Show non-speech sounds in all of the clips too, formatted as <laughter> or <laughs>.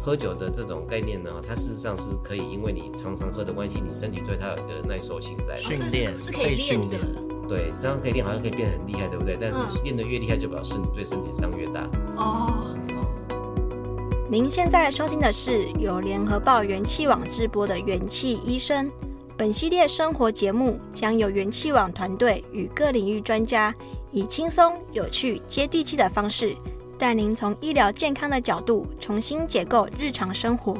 喝酒的这种概念呢，它事实上是可以，因为你常常喝的关系，你身体对它有一个耐受性在。训练是可以练的。对，这样可以练，好像可以变得很厉害，对不对？但是练得越厉害，就表示你对身体伤越大。哦。您现在收听的是由联合报元气网直播的元气医生。本系列生活节目将由元气网团队与各领域专家，以轻松、有趣、接地气的方式，带您从医疗健康的角度重新解构日常生活。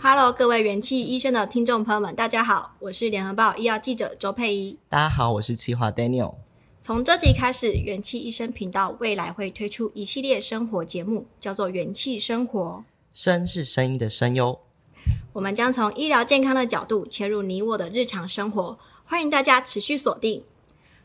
Hello，各位元气医生的听众朋友们，大家好，我是联合报医药记者周佩仪。大家好，我是企划 Daniel。从这集开始，元气医生频道未来会推出一系列生活节目，叫做《元气生活》。声是声音的声哟。我们将从医疗健康的角度切入你我的日常生活，欢迎大家持续锁定。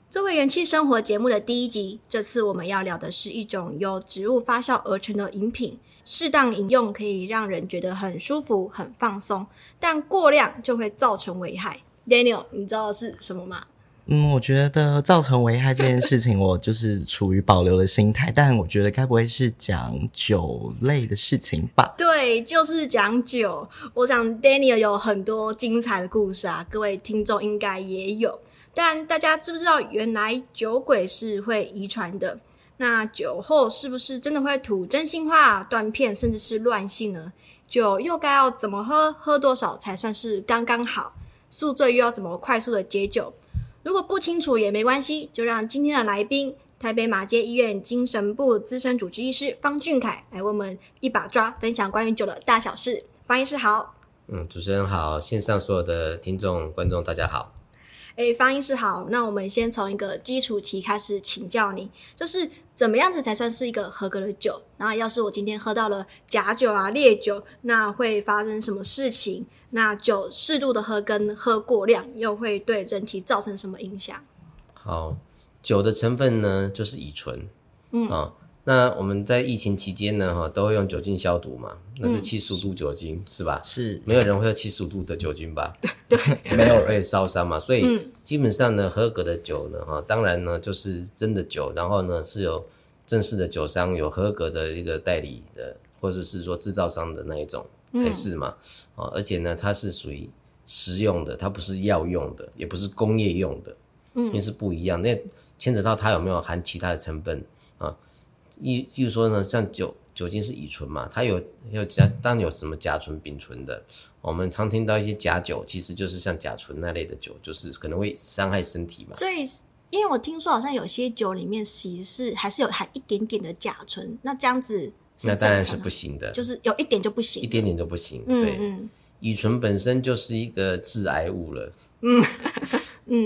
作为《人气生活》节目的第一集，这次我们要聊的是一种由植物发酵而成的饮品，适当饮用可以让人觉得很舒服、很放松，但过量就会造成危害。Daniel，你知道是什么吗？嗯，我觉得造成危害这件事情，我就是处于保留的心态。但我觉得该不会是讲酒类的事情吧？对，就是讲酒。我想 Daniel 有很多精彩的故事啊，各位听众应该也有。但大家知不知道，原来酒鬼是会遗传的？那酒后是不是真的会吐真心话、断片，甚至是乱性呢？酒又该要怎么喝？喝多少才算是刚刚好？宿醉又要怎么快速的解酒？如果不清楚也没关系，就让今天的来宾台北马街医院精神部资深主治医师方俊凯来为我们一把抓，分享关于酒的大小事。方医师好，嗯，主持人好，线上所有的听众观众大家好。诶，方医师好，那我们先从一个基础题开始请教你，就是怎么样子才算是一个合格的酒？然后要是我今天喝到了假酒啊、烈酒，那会发生什么事情？那酒适度的喝跟喝过量又会对人体造成什么影响？好，酒的成分呢就是乙醇，嗯啊。那我们在疫情期间呢，哈，都会用酒精消毒嘛，那是七十五度酒精，嗯、是吧？是，没有人会喝七十五度的酒精吧？<laughs> 对，没有会烧伤嘛，所以基本上呢，合格的酒呢，哈，当然呢就是真的酒，然后呢是有正式的酒商有合格的一个代理的，或者是说制造商的那一种才是嘛，啊、嗯，而且呢它是属于食用的，它不是药用的，也不是工业用的，嗯，因为是不一样，那牵扯到它有没有含其他的成分啊？一，比如说呢，像酒酒精是乙醇嘛，它有有甲，当然有什么甲醇、丙醇的。我们常听到一些假酒，其实就是像甲醇那类的酒，就是可能会伤害身体嘛。所以，因为我听说好像有些酒里面其实是还是有含一点点的甲醇，那这样子，那当然是不行的，就是有一点就不行，一点点就不行。对，嗯，乙醇本身就是一个致癌物了。嗯。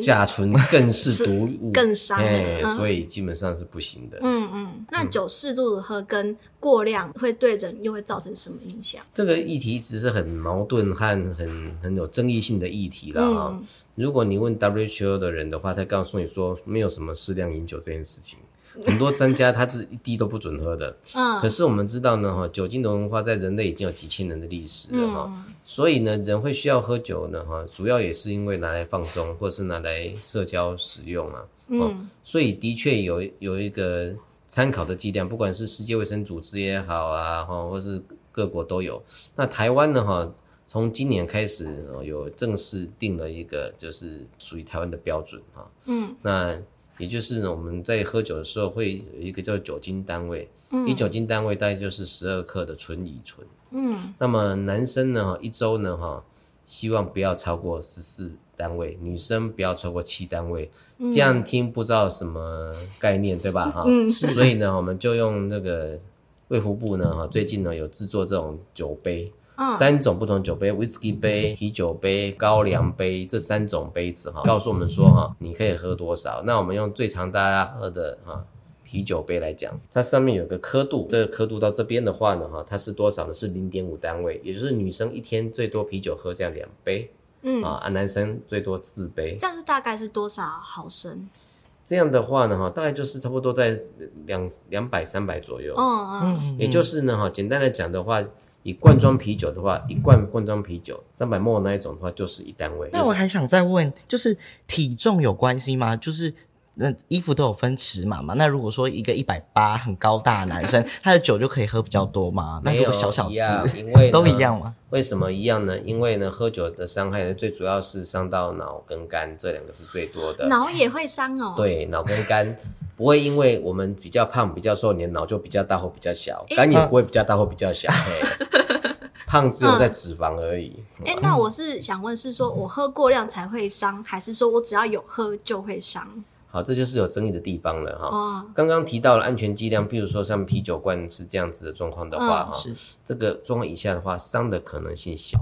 甲醇更是毒物，<laughs> 更伤，哎，所以基本上是不行的。嗯嗯，那酒适度的喝跟过量会对人又会造成什么影响？这个议题一直是很矛盾和很很有争议性的议题了啊。嗯、如果你问 WHO 的人的话，他告诉你说没有什么适量饮酒这件事情。<laughs> 很多专家他是一滴都不准喝的，嗯，可是我们知道呢，哈，酒精的文化在人类已经有几千年的历史了，哈、嗯，所以呢，人会需要喝酒呢，哈，主要也是因为拿来放松，或是拿来社交使用啊，嗯，所以的确有有一个参考的剂量，不管是世界卫生组织也好啊，哈，或是各国都有。那台湾呢，哈，从今年开始有正式定了一个，就是属于台湾的标准，哈，嗯，那。也就是呢，我们在喝酒的时候会有一个叫酒精单位，嗯，以酒精单位大概就是十二克的纯乙醇，嗯，那么男生呢，一周呢，哈，希望不要超过十四单位，女生不要超过七单位，嗯，这样听不知道什么概念，对吧？哈，嗯，所以呢，我们就用那个卫福部呢，哈，最近呢有制作这种酒杯。三种不同酒杯：whisky 杯、啤酒杯、高粱杯，这三种杯子哈，告诉我们说哈，你可以喝多少。那我们用最常大家喝的哈啤酒杯来讲，它上面有个刻度，这个刻度到这边的话呢哈，它是多少呢？是零点五单位，也就是女生一天最多啤酒喝这样两杯，嗯啊，男生最多四杯。这样是大概是多少毫升？这样的话呢哈，大概就是差不多在两两百三百左右。嗯嗯，也就是呢哈，简单来讲的话。以罐装啤酒的话，一罐罐装啤酒三百 ml 那一种的话，就是一单位。那我还想再问，就是体重有关系吗？就是那衣服都有分尺码嘛？那如果说一个一百八很高大的男生，<laughs> 他的酒就可以喝比较多吗？那如果小小吃，因为 <laughs> 都一样吗？为什么一样呢？因为呢，喝酒的伤害呢，最主要是伤到脑跟肝，这两个是最多的。脑也会伤哦。对，脑跟肝不会因为我们比较胖、比较瘦，你的脑就比较大或比较小，肝也不会比较大或比较小。<laughs> 胖只有在脂肪而已。哎、嗯欸，那我是想问，是说我喝过量才会伤，还是说我只要有喝就会伤？好，这就是有争议的地方了哈。刚刚、哦、提到了安全剂量，比如说像啤酒罐是这样子的状况的话，哈、嗯，这个状况以下的话，伤的可能性小，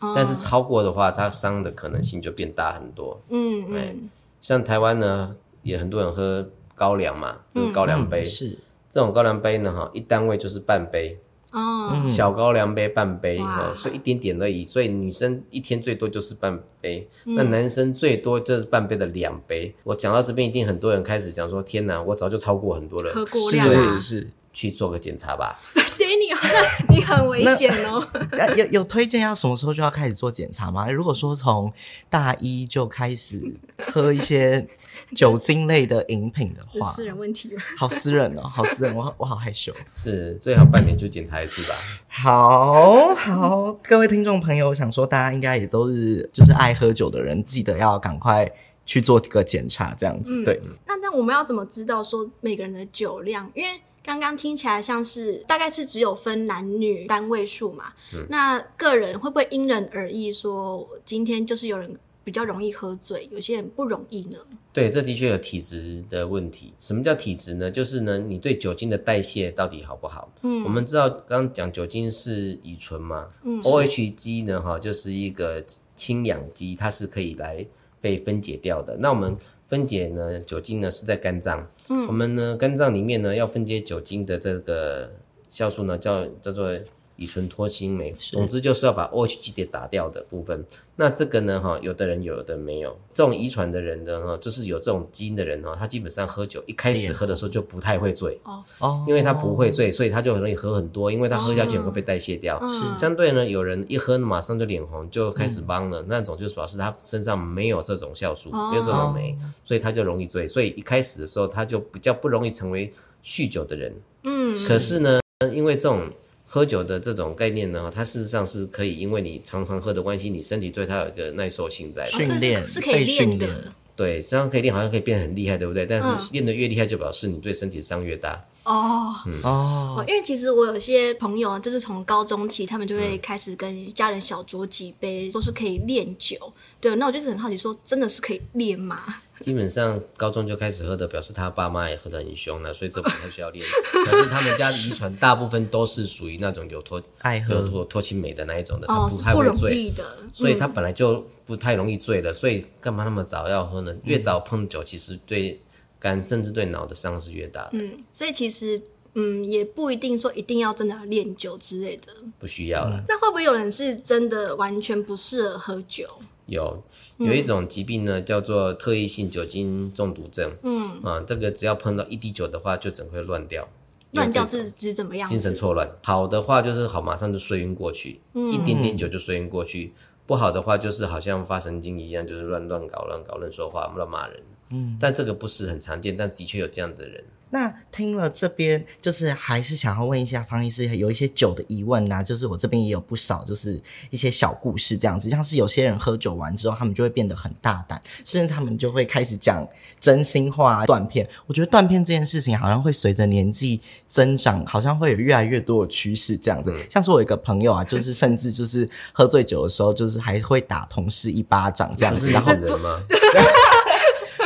嗯、但是超过的话，它伤的可能性就变大很多。嗯嗯。像台湾呢，也很多人喝高粱嘛，这是高粱杯，嗯、是这种高粱杯呢，哈，一单位就是半杯。哦，小高粱杯半杯，哦所以一点点而已。所以女生一天最多就是半杯，嗯、那男生最多就是半杯的两杯。我讲到这边，一定很多人开始讲说：“天哪，我早就超过很多人，喝过量啊！”是，是去做个检查吧。<laughs> Daniel，<laughs> 你很危险哦。<laughs> 有有推荐要什么时候就要开始做检查吗？如果说从大一就开始喝一些。酒精类的饮品的话，私人问题了，好私人哦，好私人，我我好害羞。是最好半年就检查一次吧。好好，各位听众朋友，我想说大家应该也都是就是爱喝酒的人，记得要赶快去做个检查，这样子。嗯、对。那那我们要怎么知道说每个人的酒量？因为刚刚听起来像是大概是只有分男女单位数嘛。嗯。那个人会不会因人而异？说今天就是有人。比较容易喝醉，有些人不容易呢。对，这的确有体质的问题。什么叫体质呢？就是呢，你对酒精的代谢到底好不好？嗯，我们知道刚刚讲酒精是乙醇嘛，嗯，OH 基呢，哈，就是一个氢氧基，它是可以来被分解掉的。那我们分解呢，酒精呢是在肝脏，嗯，我们呢肝脏里面呢要分解酒精的这个酵素呢叫叫做。乙醇脱氢酶，总之就是要把 OH 基给打掉的部分。那这个呢，哈，有的人有，有的人没有。这种遗传的人的，哈，就是有这种基因的人哈，他基本上喝酒一开始喝的时候就不太会醉哦哦，因为他不会醉，所以他就很容易喝很多，因为他喝下去也会被代谢掉。是相对呢，有人一喝马上就脸红，就开始懵了，嗯、那种就表示他身上没有这种酵素，没有这种酶，所以他就容易醉。所以一开始的时候，他就比较不容易成为酗酒的人。嗯，可是呢，因为这种。喝酒的这种概念呢，它事实上是可以，因为你常常喝的关系，你身体对它有一个耐受性在。训练是可以练的。对，这样可以练，好像可以变得很厉害，对不对？但是练得越厉害，就表示你对身体伤越大。哦，嗯哦，因为其实我有些朋友，就是从高中起，他们就会开始跟家人小酌几杯，都是可以练酒。对，那我就是很好奇，说真的是可以练吗？<laughs> 基本上高中就开始喝的，表示他爸妈也喝得很凶了，所以这不太需要练。<laughs> 可是他们家的遗传大部分都是属于那种有脱爱喝脱脱氢酶的那一种的，他不太会醉的，所以他本来就不太容易醉的，所以干嘛那么早要喝呢？越早碰酒，其实对肝甚至对脑的伤是越大的。嗯，所以其实嗯也不一定说一定要真的要练酒之类的，不需要了。嗯，那会不会有人是真的完全不适合喝酒？有有一种疾病呢，叫做特异性酒精中毒症。嗯啊，这个只要碰到一滴酒的话，就整个会乱掉。乱掉是指怎么样？精神错乱。好的话就是好，马上就睡晕过去。嗯，一点点酒就睡晕过去。不好的话就是好像发神经一样，就是乱乱搞、乱搞、乱说话、乱骂人。嗯，但这个不是很常见，但的确有这样的人。那听了这边，就是还是想要问一下方医师，有一些酒的疑问呐，就是我这边也有不少，就是一些小故事这样子，像是有些人喝酒完之后，他们就会变得很大胆，甚至他们就会开始讲真心话、断片。我觉得断片这件事情好像会随着年纪增长，好像会有越来越多的趋势这样子。像是我有一个朋友啊，就是甚至就是喝醉酒的时候，就是还会打同事一巴掌这样子，然后。<laughs>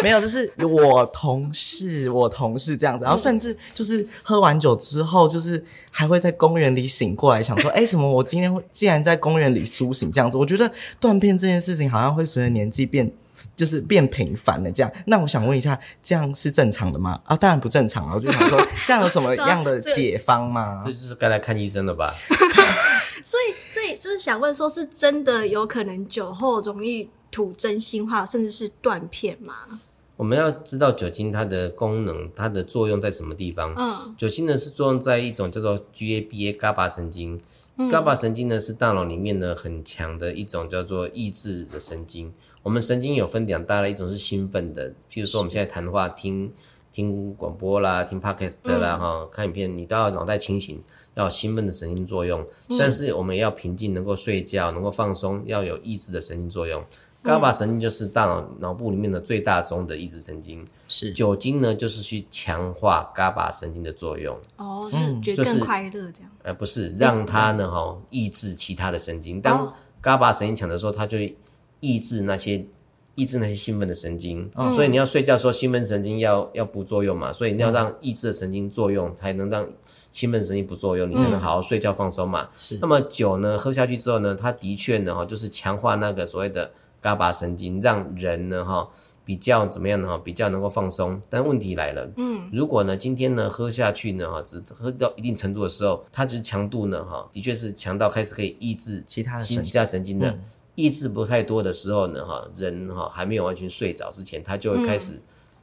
没有，就是我同事，我同事这样子，然后甚至就是喝完酒之后，就是还会在公园里醒过来，想说，<laughs> 哎，什么？我今天会竟然在公园里苏醒这样子？我觉得断片这件事情好像会随着年纪变，就是变频繁了这样。那我想问一下，这样是正常的吗？啊，当然不正常了。我就想说，<laughs> 这样有什么样的解方吗？这就是该来看医生了吧？<laughs> 所以，所以就是想问，说是真的有可能酒后容易吐真心话，甚至是断片吗？我们要知道酒精它的功能，它的作用在什么地方？嗯，酒精呢是作用在一种叫做 GABA GABA 神经。嗯、GABA 神经呢是大脑里面呢很强的一种叫做抑制的神经。我们神经有分两大类，一种是兴奋的，譬如说我们现在谈话、听听广播啦、听 Podcast 啦、哈、嗯、看影片，你都要脑袋清醒，要有兴奋的神经作用。但是我们也要平静，能够睡觉，能够放松，要有抑制的神经作用。伽巴神经就是大脑脑部里面的最大宗的抑制神经，是酒精呢，就是去强化伽巴神经的作用。哦，是觉得更快乐这样？呃，不是，让它呢哈抑制其他的神经。当伽巴神经强的时候，它就抑制那些抑制那些兴奋的神经。所以你要睡觉的时候，兴奋神经要要不作用嘛，所以你要让抑制的神经作用，才能让兴奋神经不作用，你才能好好睡觉放松嘛。是。那么酒呢，喝下去之后呢，它的确呢哈，就是强化那个所谓的。伽巴神经让人呢哈比较怎么样呢哈比较能够放松，但问题来了，嗯，如果呢今天呢喝下去呢哈只喝到一定程度的时候，它就是强度呢哈的确是强到开始可以抑制其他其他神经的，嗯、抑制不太多的时候呢哈人哈还没有完全睡着之前，他就会开始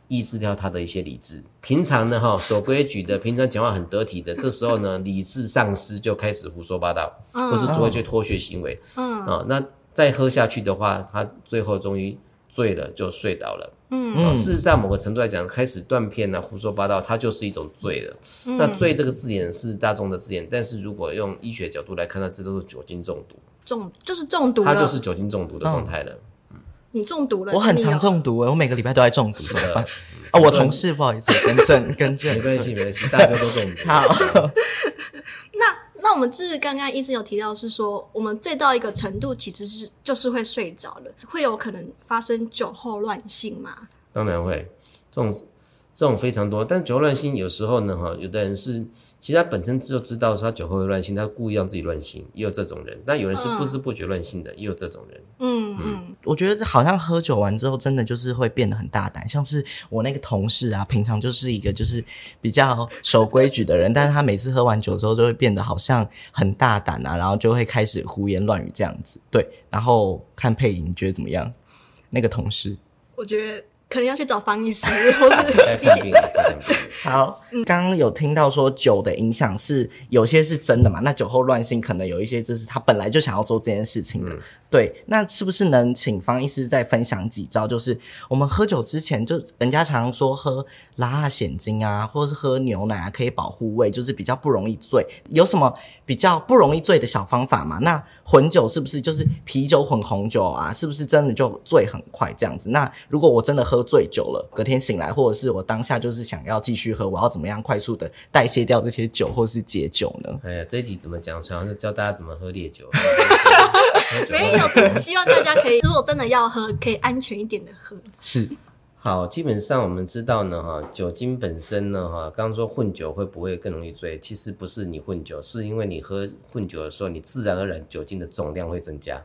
抑制掉他的一些理智。嗯、平常呢哈守规矩的，<laughs> 平常讲话很得体的，这时候呢理智丧失就开始胡说八道，嗯、或是做一些脱序行为，嗯。啊那。再喝下去的话，他最后终于醉了，就睡倒了。嗯，嗯，事实上，某个程度来讲，开始断片啊，胡说八道，它就是一种醉了。嗯、那“醉”这个字眼是大众的字眼，但是如果用医学角度来看，它这都是酒精中毒。中就是中毒，它就是酒精中毒的状态了。嗯，你中毒了？我很常中毒，我每个礼拜都在中毒。是的，<laughs> 哦，我同事，不好意思，更正，更正，没关系，没关系，大家都中毒。<laughs> 好，<laughs> 那。那我们就是刚刚医生有提到，是说我们醉到一个程度，其实是就是会睡着了，会有可能发生酒后乱性吗？当然会，这种这种非常多。但酒后乱性有时候呢，哈，有的人是其实他本身就知道说他酒后会乱性，他故意让自己乱性，也有这种人。但有人是不知不觉乱性的，嗯、也有这种人。嗯嗯。我觉得好像喝酒完之后，真的就是会变得很大胆。像是我那个同事啊，平常就是一个就是比较守规矩的人，但是他每次喝完酒之后，就会变得好像很大胆啊，然后就会开始胡言乱语这样子。对，然后看配音，你觉得怎么样？那个同事，我觉得。可能要去找方医师，<laughs> 或是一些。好，刚刚有听到说酒的影响是有些是真的嘛？那酒后乱性可能有一些就是他本来就想要做这件事情的。嗯、对，那是不是能请方医师再分享几招？就是我们喝酒之前，就人家常常说喝拉雅鲜精啊，或者是喝牛奶啊，可以保护胃，就是比较不容易醉。有什么比较不容易醉的小方法吗？那混酒是不是就是啤酒混红酒啊？是不是真的就醉很快这样子？那如果我真的喝醉酒了，隔天醒来，或者是我当下就是想要继续喝，我要怎么样快速的代谢掉这些酒，或是解酒呢？哎呀，这一集怎么讲？主要是教大家怎么喝烈酒。没有，希望大家可以，如果真的要喝，可以安全一点的喝。是，好，基本上我们知道呢，哈，酒精本身呢，哈，刚刚说混酒会不会更容易醉？其实不是你混酒，是因为你喝混酒的时候，你自然而然酒精的总量会增加，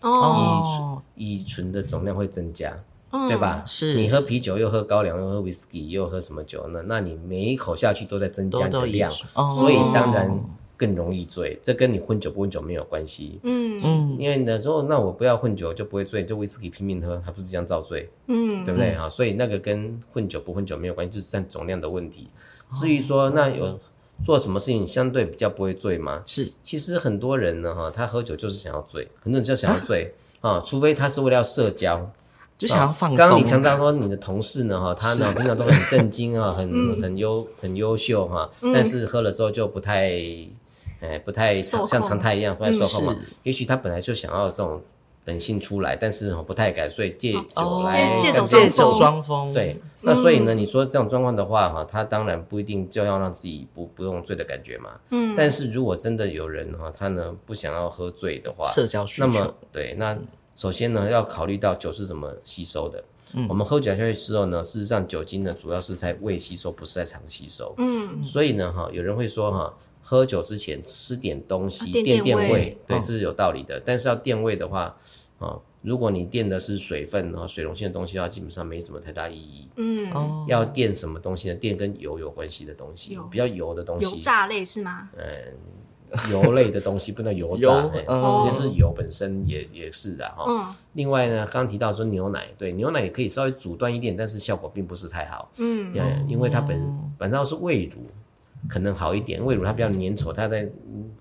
哦，乙醇的总量会增加。对吧？是你喝啤酒，又喝高粱，又喝威士忌，又喝什么酒呢？那你每一口下去都在增加你的量，所以当然更容易醉。这跟你混酒不混酒没有关系。嗯嗯，因为你说那我不要混酒就不会醉，就威士忌拼命喝，还不是这样造醉？嗯，对不对？哈，所以那个跟混酒不混酒没有关系，就是占总量的问题。至于说那有做什么事情相对比较不会醉吗？是，其实很多人呢，哈，他喝酒就是想要醉，很多人就想要醉 <laughs> 啊，除非他是为了要社交。就想要放松。刚刚你强调说你的同事呢，哈，<laughs> 他呢平常都很正经啊，很很优很优秀哈，但是喝了之后就不太，哎，不太像常态一样不太受控嘛。也许他本来就想要这种本性出来，但是不太敢，所以借酒来借酒装疯。对，那所以呢，你说这种状况的话，哈，他当然不一定就要让自己不不用醉的感觉嘛。嗯。但是如果真的有人哈，他呢不想要喝醉的话，社交需求。那么对那。首先呢，要考虑到酒是怎么吸收的。嗯，我们喝酒下去之后呢，事实上酒精呢主要是在胃吸收，不是在肠吸收。嗯，所以呢，哈，有人会说哈，喝酒之前吃点东西垫垫胃，对，这是有道理的。但是要垫胃的话，啊，如果你垫的是水分啊、水溶性的东西的话，基本上没什么太大意义。嗯，哦要垫什么东西呢？垫跟油有关系的东西，比较油的东西，油炸类是吗？嗯。<laughs> 油类的东西，不能油炸，油哎、嗯直接是油本身也也是的哈。嗯另外呢，刚刚提到说牛奶，对牛奶也可以稍微阻断一点，但是效果并不是太好。嗯嗯，因为它本反倒是胃乳可能好一点，胃乳它比较粘稠，它在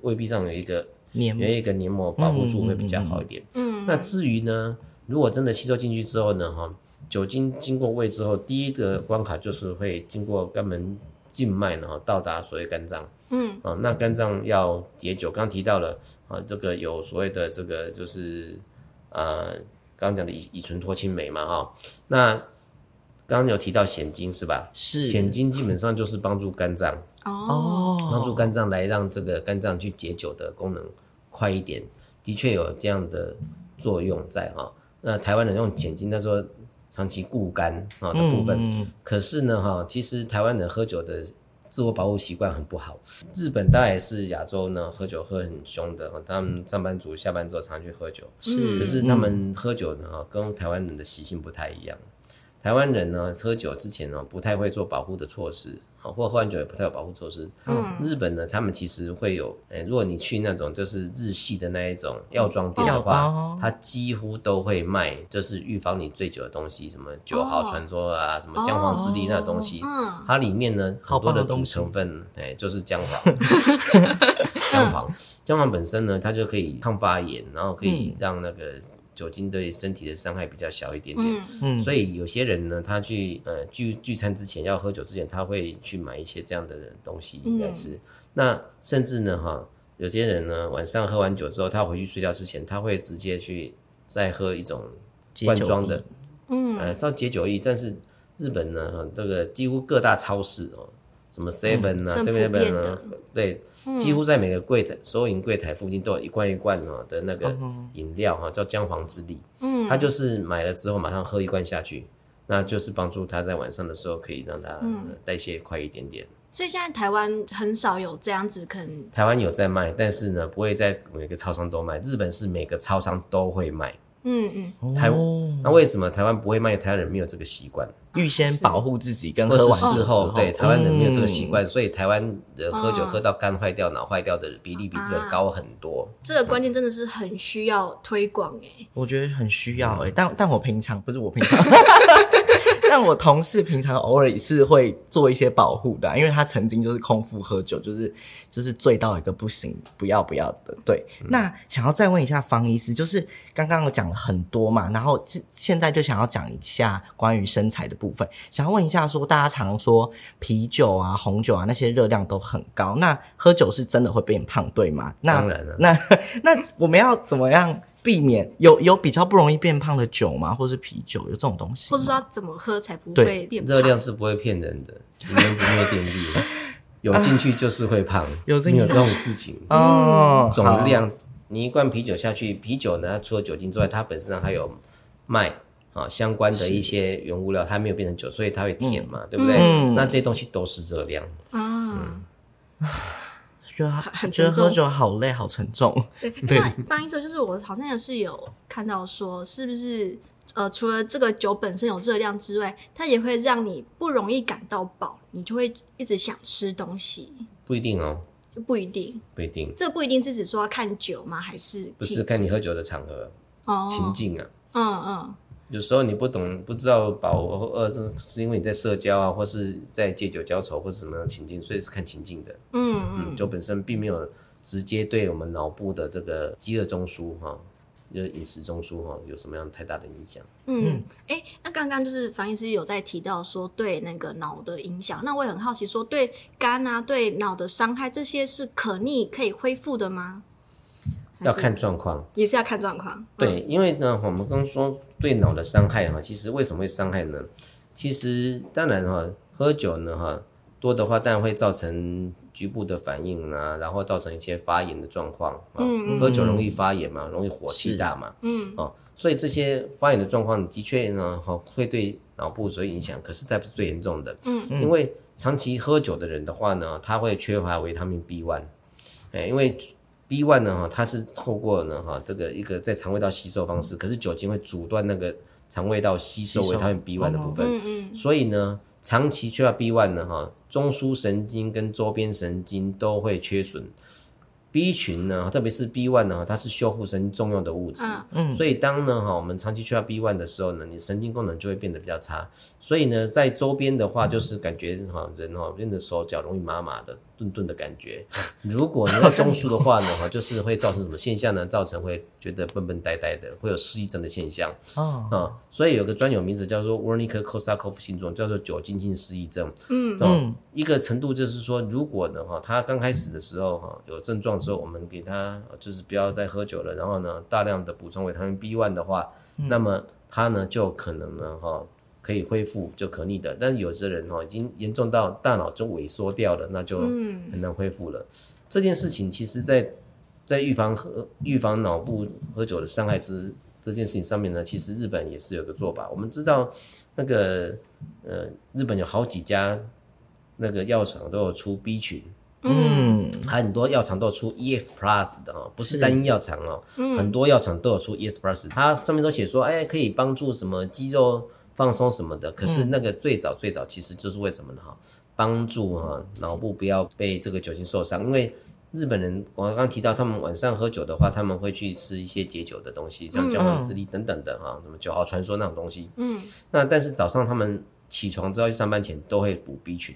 胃壁上有一个黏有一个黏膜保护住，会比较好一点。嗯，那至于呢，如果真的吸收进去之后呢，哈，酒精经过胃之后，第一个关卡就是会经过肛门静脉，然后到达所谓肝脏。嗯，啊，那肝脏要解酒，刚提到了啊，这个有所谓的这个就是呃，刚刚讲的乙乙醇脱氢酶嘛，哈，那刚刚有提到显精是吧？是蚬精基本上就是帮助肝脏，哦，帮助肝脏来让这个肝脏去解酒的功能快一点，的确有这样的作用在哈。那台湾人用碱精，他说长期固肝啊的部分，嗯可是呢哈，其实台湾人喝酒的自我保护习惯很不好。日本当然也是亚洲呢，喝酒喝很凶的，他们上班族下班之后常去喝酒，是。可是他们喝酒呢哈，跟台湾人的习性不太一样。台湾人呢，喝酒之前呢，不太会做保护的措施，啊，或喝完酒也不太有保护措施。嗯，日本呢，他们其实会有，诶，如果你去那种就是日系的那一种药妆店的话哦，它几乎都会卖，就是预防你醉酒的东西，什么九号传说啊，什么姜黄之力那东西。嗯它里面呢，好很多的主成分，哎，就是姜黄。<laughs> 姜黄，姜黄本身呢，它就可以抗发炎，然后可以让那个酒精对身体的伤害比较小一点点。嗯嗯所以有些人呢，他去呃聚聚餐之前要喝酒之前，他会去买一些这样的东西来吃。那甚至呢，哈，有些人呢晚上喝完酒之后，他回去睡觉之前，他会直接去再喝一种罐装的，嗯呃，叫解酒液。但是日本呢，哈这个几乎各大超市哦，什么 Seven 啊、Seven Eleven 啊，对，几乎在每个柜台收银柜台附近都有一罐一罐哦的那个饮料哈，叫姜黄之力。嗯，他就是买了之后马上喝一罐下去，那就是帮助他在晚上的时候可以让他呃代谢快一点点。所以现在台湾很少有这样子，可能台湾有在卖，但是呢不会在每个超商都卖。日本是每个超商都会卖。嗯嗯，台哦。那为什么台湾不会卖？台湾人没有这个习惯，预先保护自己跟或是喝完之事后对台湾人没有这个习嗯。惯，所以台湾人喝酒哦喝到肝坏掉、脑坏掉的比例比日本高很多。这个观念真的是很需要推广哎。我觉得很需要哎、但但我平常不是我平常，<laughs> <laughs> <laughs> 但我同事平常偶尔也是会做一些保护的啊、因为他曾经就是空腹喝酒，就是就是醉到一个不行，不要不要的。对，那想要再问一下方医师，就是刚刚我讲了很多嘛，然后现现在就想要讲一下关于身材的部分，想要问一下说，大家常说啤酒啊、红酒啊那些热量都很高，那喝酒是真的会变胖对吗？那当然了那 <laughs> 那我们要怎么样避免有有比较不容易变胖的酒吗？或是啤酒有这种东西吗？或者说要怎么喝才不对会变胖？热量是不会骗人的，只能不灭电力。<laughs> 有进去就是会胖，有进去没有这种事情。哦，总量，你一罐啤酒下去，啤酒呢，它除了酒精之外，它本身上还有麦啊相关的一些原物料，它没有变成酒，所以它会甜嘛，对不对？嗯那这些东西都是热量。啊，<laughs> 觉得很觉得喝酒好累，好沉重。<laughs> 对，那翻译之后就是我好像也是有看到说，是不是呃，除了这个酒本身有热量之外，它也会让你不容易感到饱，你就会一直想吃东西，不一定哦，就不一定。不一定，这不一定是指说要看酒吗？还是不是看你喝酒的场合、哦，情境啊。嗯嗯有时候你不懂、不知道饱或饿是是因为你在社交啊，或是在借酒浇愁，或是什么样的情境，所以是看情境的。嗯嗯，酒本身并没有直接对我们脑部的这个饥饿中枢哈，就是饮食中枢哈，有什么样太大的影响？嗯，哎、那刚刚就是樊医师有在提到说对那个脑的影响，那我也很好奇说对肝啊、对脑的伤害，这些是可逆可以恢复的吗？要看状况。也是要看状况。对，因为呢，我们刚刚说对脑的伤害哈，其实为什么会伤害呢？其实当然哈，喝酒呢哈多的话，当然会造成局部的反应啊，然后造成一些发炎的状况啊。嗯嗯喝酒容易发炎嘛，容易火气大嘛。嗯哦，所以这些发炎的状况的确呢，哈会对脑部所影响，可是，这不是最严重的。嗯，因为长期喝酒的人的话呢，他会缺乏维他命 B one，哎，因为 B one 呢，哈，它是透过呢，哈，这个一个在肠胃道吸收方式，可是酒精会阻断那个肠胃道吸收维他命 B one 的部分，嗯嗯。所以呢，长期缺乏 B one 呢，哈，中枢神经跟周边神经都会缺损。B 群呢，特别是 B one 呢，它是修复神经重要的物质，嗯，所以当呢哈，我们长期缺乏 B one 的时候呢，你神经功能就会变得比较差。所以呢，在周边的话，就是感觉哈，人哈变得手脚容易麻麻的、顿顿的感觉。如果你在中枢的话呢，哈，就是会造成什么现象呢？造成会觉得笨笨呆呆的，会有失忆症的现象。哦，啊，所以有个专有名词叫做 Wernicke k o s a k o v 症状，叫做酒精性失忆症。嗯嗯，一个程度就是说，如果呢哈，他刚开始的时候哈有症状。时候我们给他就是不要再喝酒了，然后呢，大量的补充维他命 B one 的话，那么他呢就可能呢哈可以恢复就可逆的。但是有些人哈已经严重到大脑就萎缩掉了，那就很难恢复了。嗯、这件事情其实在在预防喝预防脑部喝酒的伤害之这件事情上面呢，其实日本也是有个做法。我们知道那个呃日本有好几家那个药厂都有出 B 群。嗯，还很多药厂都有出 EX Plus 的哦，不是单一药厂哦，嗯、很多药厂都有出 EX Plus，它上面都写说，哎，可以帮助什么肌肉放松什么的。可是那个最早最早其实就是为什么呢？哈，帮助哈脑部不要被这个酒精受伤。因为日本人我刚刚提到，他们晚上喝酒的话，他们会去吃一些解酒的东西，像姜黄之力等等的哈，什么九号传说那种东西。嗯，那但是早上他们起床之后去上班前都会补 B 群。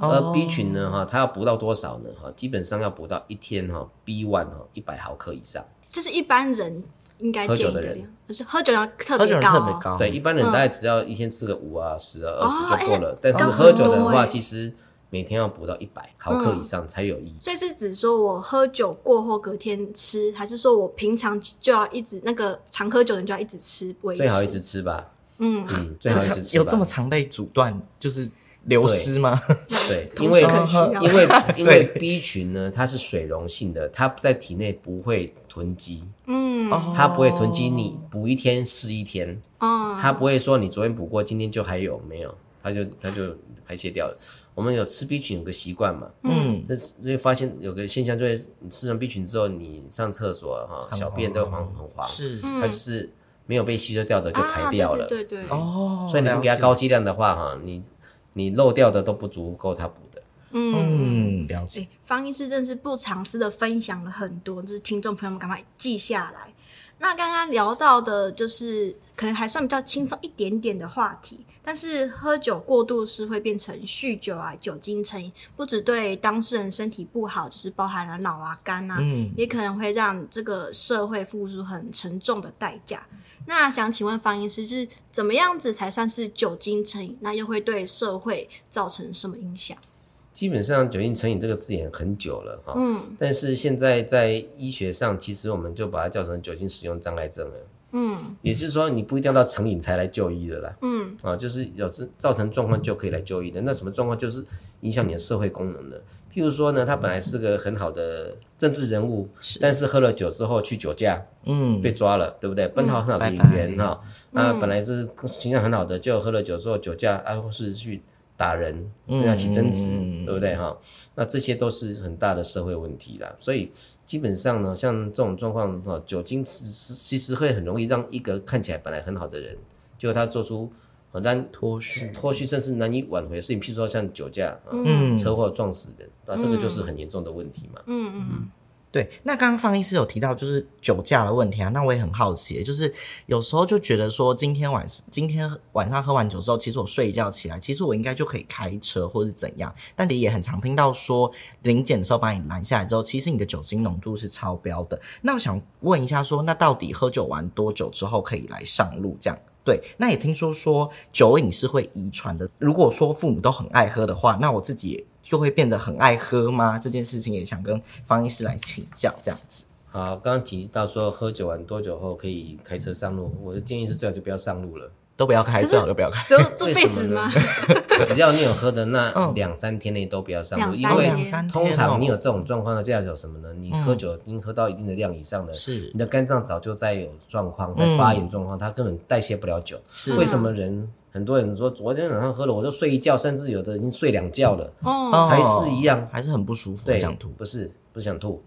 而 B 群呢，哈，它要补到多少呢？哈，基本上要补到一天哈 B one 哈一百毫克以上。这是一般人应该喝酒的人，就是喝酒量特别高，特别高。对，一般人大概只要一天吃个五啊、十啊、二十就够了。但是喝酒的话，其实每天要补到一百毫克以上才有意义。所以是指说我喝酒过后隔天吃，还是说我平常就要一直那个常喝酒的人就要一直吃？最好一直吃吧。嗯嗯，最好一直吃。有这么常被阻断，就是。流失吗？对，<laughs> 因为因为因为 <laughs> B 群呢，它是水溶性的，它在体内不会囤积，嗯，它不会囤积，你补一天是一天，哦，它不会说你昨天补过，今天就还有没有，它就它就排泄掉了。我们有吃 B 群有个习惯嘛，嗯，那所以发现有个现象，就是你吃完 B 群之后，你上厕所哈，小便都黄很黄，是，它就是没有被吸收掉的就排掉了，对对哦，所以你不给它高剂量的话哈，你。你漏掉的都不足够它补的。嗯，了解。方医师真是不藏私的分享了很多，就是听众朋友们赶快记下来。那刚刚聊到的，就是可能还算比较轻松一点点的话题，但是喝酒过度是会变成酗酒啊，酒精成瘾，不止对当事人身体不好，就是包含了脑啊、肝啊，嗯，也可能会让这个社会付出很沉重的代价。那想请问方医师，就是怎么样子才算是酒精成瘾？那又会对社会造成什么影响？基本上，酒精成瘾这个字眼很久了哈，嗯，但是现在在医学上，其实我们就把它叫成酒精使用障碍症了，嗯，也就是说，你不一定要到成瘾才来就医的啦，嗯，啊，就是有造成状况就可以来就医的。那什么状况？就是影响你的社会功能的。譬如说呢，他本来是个很好的政治人物，是但是喝了酒之后去酒驾，嗯，被抓了，对不对？奔逃很好的演员哈，那本来是形象很好的，就喝了酒之后酒驾，啊，或是去打人，跟他起争执，嗯、对不对哈？那这些都是很大的社会问题啦。所以基本上呢，像这种状况哈，酒精是其实会很容易让一个看起来本来很好的人，结果他做出。很难脱序、脱序，甚至难以挽回的事情，譬如说像酒驾、嗯、车祸撞死人，那、嗯、这个就是很严重的问题嘛。嗯嗯嗯，对。那刚刚方医师有提到就是酒驾的问题啊，那我也很好奇，就是有时候就觉得说，今天晚上今天晚上喝完酒之后，其实我睡一觉起来，其实我应该就可以开车或是怎样，但你也很常听到说，临检的时候把你拦下来之后，其实你的酒精浓度是超标的。那我想问一下说，那到底喝酒完多久之后可以来上路这样？对，那也听说说酒瘾是会遗传的。如果说父母都很爱喝的话，那我自己就会变得很爱喝吗？这件事情也想跟方医师来请教，这样子。好，刚刚提到说喝酒完多久后可以开车上路，我的建议是最好就不要上路了。都不要开，最好就不要开。这这辈子吗？<laughs> 只要你有喝的那 <laughs> 两三天内都不要上路，因为通常你有这种状况的，代表什么呢？你喝酒已经喝到一定的量以上的，是你的肝脏早就在有状况，在发炎状况，它根本代谢不了酒。是为什么人很多人说昨天晚上喝了，我就睡一觉，甚至有的已经睡两觉了，哦，还是一样，还是很不舒服，对，想吐，不是不是想吐，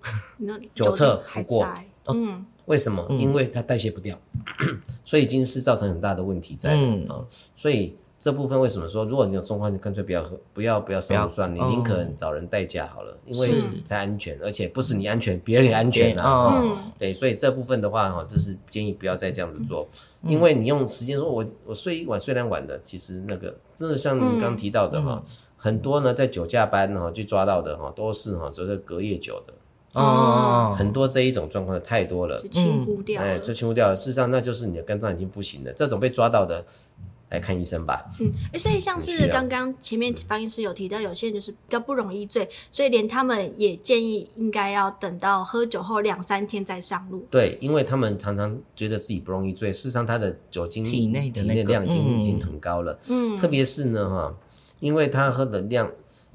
酒测不过，嗯。为什么？因为它代谢不掉，嗯、<clears throat> 所以已经是造成很大的问题在。啊、嗯。所以这部分为什么说，如果你有状况，你干脆不要喝，不要不要上路算，你宁可找人代驾好了，因为才安全，而且不是你安全，别人也安全啊。嗯，对，所以这部分的话哈，就是建议不要再这样子做，因为你用时间说我我睡一晚睡两晚的，其实那个真的像你刚提到的哈，很多呢在酒驾班哈就抓到的哈都是哈就是隔夜酒的。哦，很多这一种状况的太多了，就轻忽掉，哎，就轻忽掉了。事实上，那就是你的肝脏已经不行了。这种被抓到的，来看医生吧。嗯，哎，所以像是刚刚前面方医师有提到，有些人就是比较不容易醉，所以连他们也建议应该要等到喝酒后两三天再上路。对，因为他们常常觉得自己不容易醉，事实上他的酒精体内的体内量已经已经很高了。嗯，特别是呢哈，因为他喝的量，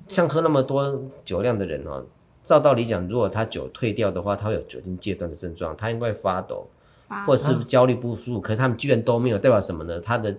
像喝那么多酒量的人哈。照道理讲，如果他酒退掉的话，他会有酒精戒断的症状，他应该会发抖，或者是焦虑不舒服。可是他们居然都没有，代表什么呢？他的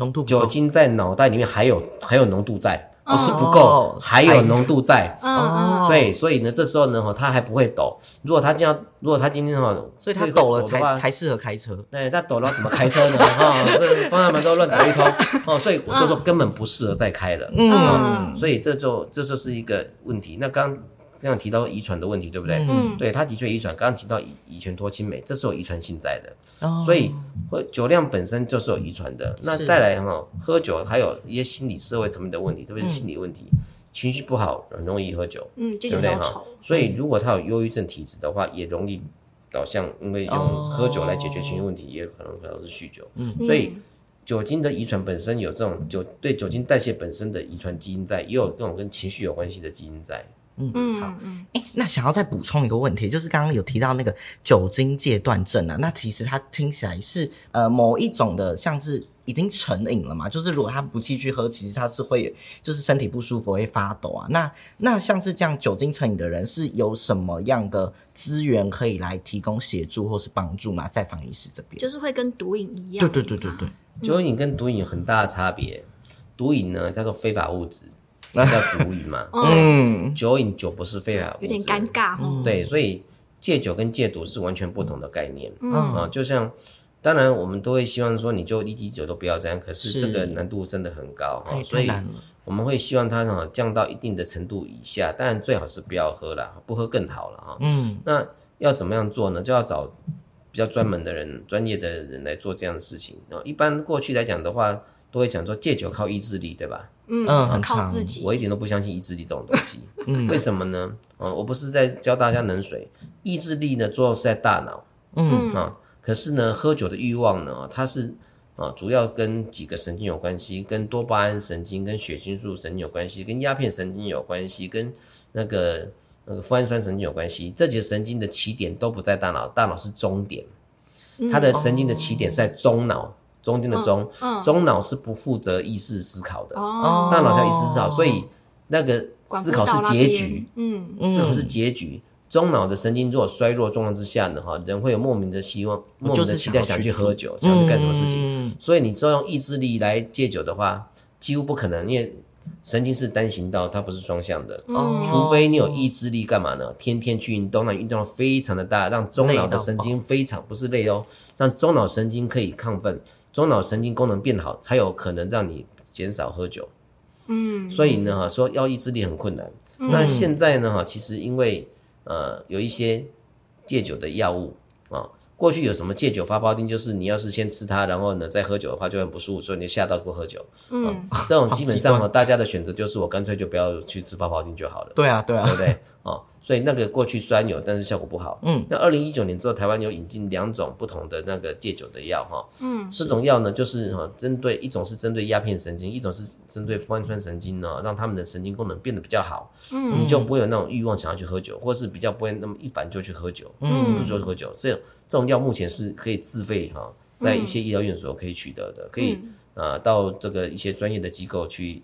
浓度酒精在脑袋里面还有还有浓度在，不是不够，还有浓度在。哦，对，所以呢，这时候呢，他还不会抖。如果他这样，如果他今天的话，所以他抖了才才适合开车。对，他抖了怎么开车呢？<laughs> 哈，这方向盘都乱抖一通。<laughs> 哦，所以我说说根本不适合再开了。嗯，所以这就这就是一个问题。那刚。这样提到遗传的问题，对不对？嗯，对，他的确遗传。刚刚提到乙乙醛脱氢酶，这是有遗传性在的。哦，所以喝酒量本身就是有遗传的。那带来哈，喝酒还有一些心理社会层面的问题，特别是心理问题，情绪不好很容易喝酒。嗯，对不对哈？所以如果他有忧郁症体质的话，也容易导向，因为用喝酒来解决情绪问题，也可能导致酗酒。嗯，所以酒精的遗传本身有这种酒对酒精代谢本身的遗传基因在，也有这种跟情绪有关系的基因在。嗯，好，嗯，哎，那想要再补充一个问题，就是刚刚有提到那个酒精戒断症啊，那其实它听起来是呃某一种的，像是已经成瘾了嘛，就是如果他不继续喝，其实他是会就是身体不舒服会发抖啊。那那像是这样酒精成瘾的人，是有什么样的资源可以来提供协助或是帮助吗？在防疫师这边，就是会跟毒瘾一样，对对对对对，酒瘾跟毒瘾有很大的差别，毒瘾呢叫做非法物质。那叫毒瘾嘛？嗯，酒瘾酒不是非法物质，有点尴尬哦。对，所以戒酒跟戒毒是完全不同的概念。嗯啊，就像当然我们都会希望说，你就一滴酒都不要这样，可是这个难度真的很高哈。所以我们会希望它哈降到一定的程度以下，当然最好是不要喝了，不喝更好了哈。嗯，那要怎么样做呢？就要找比较专门的人、专业的人来做这样的事情。啊，一般过去来讲的话，都会讲说戒酒靠意志力，对吧？嗯，靠自己。我一点都不相信意志力这种东西。<laughs> 嗯，为什么呢？啊，我不是在教大家冷水。意志力呢，作用是在大脑。嗯啊，可是呢，喝酒的欲望呢，它是啊，主要跟几个神经有关系，跟多巴胺神经、跟血清素神经有关系，跟鸦片神经有关系，跟那个那个脯氨酸神经有关系。这几个神经的起点都不在大脑，大脑是终点。它的神经的起点是在中脑。中间的中，中脑是不负责意识思考的，哦、大脑叫意识思考，所以那个思考是结局，嗯，思考是结局。中脑的神经如果衰弱状况之下呢，哈，人会有莫名的希望，莫名的期待想去喝酒，想去干什么事情。嗯、所以你说用意志力来戒酒的话，几乎不可能，因为。神经是单行道，它不是双向的。哦，除非你有意志力，干嘛呢？天天去运动，那运动量非常的大，让中脑的神经非常不是累哦，让中脑神经可以亢奋，中脑神经功能变好，才有可能让你减少喝酒。嗯，所以呢，哈，说要意志力很困难。嗯、那现在呢，哈，其实因为呃有一些戒酒的药物啊。过去有什么戒酒发泡錠，就是你要是先吃它，然后呢再喝酒的话就很不舒服，所以你吓到不喝酒。嗯，这种基本上 <laughs> 哈，大家的选择就是我干脆就不要去吃发泡錠就好了。对啊，对啊，<laughs> 对不对？哦，所以那个过去虽然有，但是效果不好。嗯，那二零一九年之后，台湾有引进两种不同的那个戒酒的药哈。嗯，这种药呢，就是哈，针对一种是针对鸦片神经，一种是针对脯氨酸神经呢，让他们的神经功能变得比较好。嗯，你就不会有那种欲望想要去喝酒，或是比较不会那么一烦就去喝酒。嗯，不就喝酒这样。这种药目前是可以自费哈，在一些医疗院所可以取得的，可以啊到这个一些专业的机构去，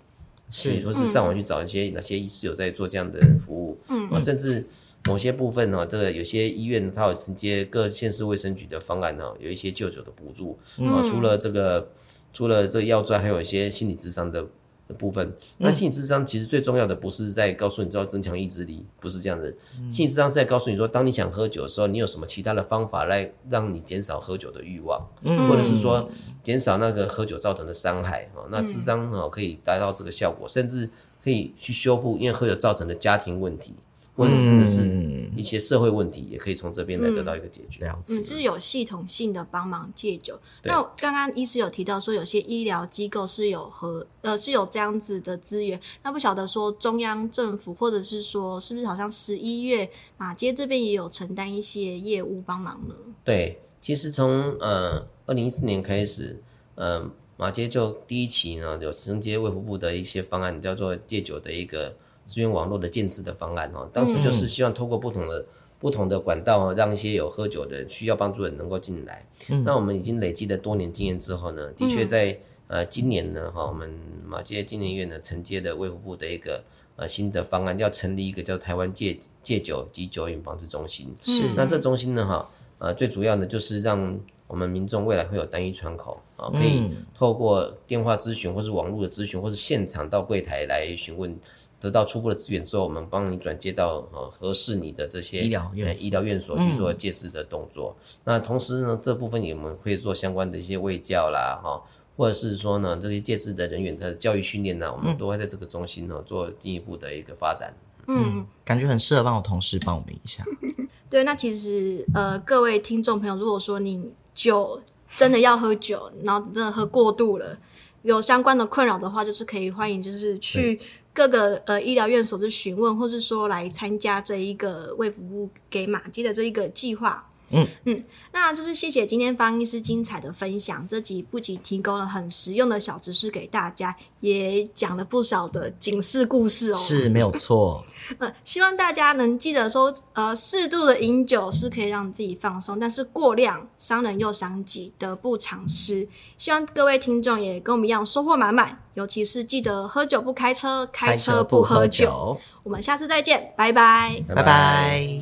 所以说是上网去找一些哪些医师有在做这样的服务，嗯，啊甚至某些部分哈，这个有些医院它有承接各县市卫生局的方案哈，有一些救酒的补助。啊，除了这个除了这个药之外，还有一些心理智商的的部分。那心理智商其实最重要的不是在告诉你知道增强意志力，不是这样子。心理智商是在告诉你说，当你想喝酒的时候，你有什么其他的方法来让你减少喝酒的欲望，嗯、或者是说减少那个喝酒造成的伤害啊。那智商啊可以达到这个效果，甚至可以去修复因为喝酒造成的家庭问题。或者是是一些社会问题，也可以从这边来得到一个解决。嗯，嗯，是有系统性的帮忙戒酒。那刚刚医师有提到说，有些医疗机构是有和呃是有这样子的资源。那不晓得说中央政府或者是说是不是好像十一月马街这边也有承担一些业务帮忙呢？对，其实从呃二零一四年开始，呃马街就第一期呢有承接卫福部的一些方案，叫做戒酒的一个。资源网络的建制的方案哈，当时就是希望透过不同的、嗯、不同的管道，让一些有喝酒的需要帮助的人能够进来。嗯、那我们已经累积了多年经验之后呢，的确在、嗯、呃今年呢哈，我们马街纪念医院呢承接的卫福部的一个呃新的方案，要成立一个叫台湾戒戒酒及酒瘾防治中心。是，那这中心呢哈，呃最主要呢就是让我们民众未来会有单一窗口啊，可以透过电话咨询或是网络的咨询，或是现场到柜台来询问。得到初步的资源之后，我们帮你转接到呃合适你的这些医疗院医疗院所去做戒治的动作。嗯、那同时呢，这部分也我们会做相关的一些卫教啦，哈，或者是说呢，这些戒治的人员的教育训练呢，我们都会在这个中心呢做进一步的一个发展。嗯，嗯感觉很适合帮我同事报名一下。<laughs> 对，那其实呃，各位听众朋友，如果说你酒真的要喝酒，然后真的喝过度了，有相关的困扰的话，就是可以欢迎就是去。各个呃医疗院所之询问，或是说来参加这一个为服务给马基的这一个计划。嗯嗯，那就是谢谢今天方医师精彩的分享。这集不仅提供了很实用的小知识给大家，也讲了不少的警示故事哦。是没有错。呃，<laughs> 希望大家能记得说，呃，适度的饮酒是可以让自己放松，但是过量伤人又伤己，得不偿失。希望各位听众也跟我们一样收获满满，尤其是记得喝酒不开车，开车不喝酒。喝酒。我们下次再见，拜拜，拜拜。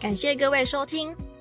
感谢各位收听。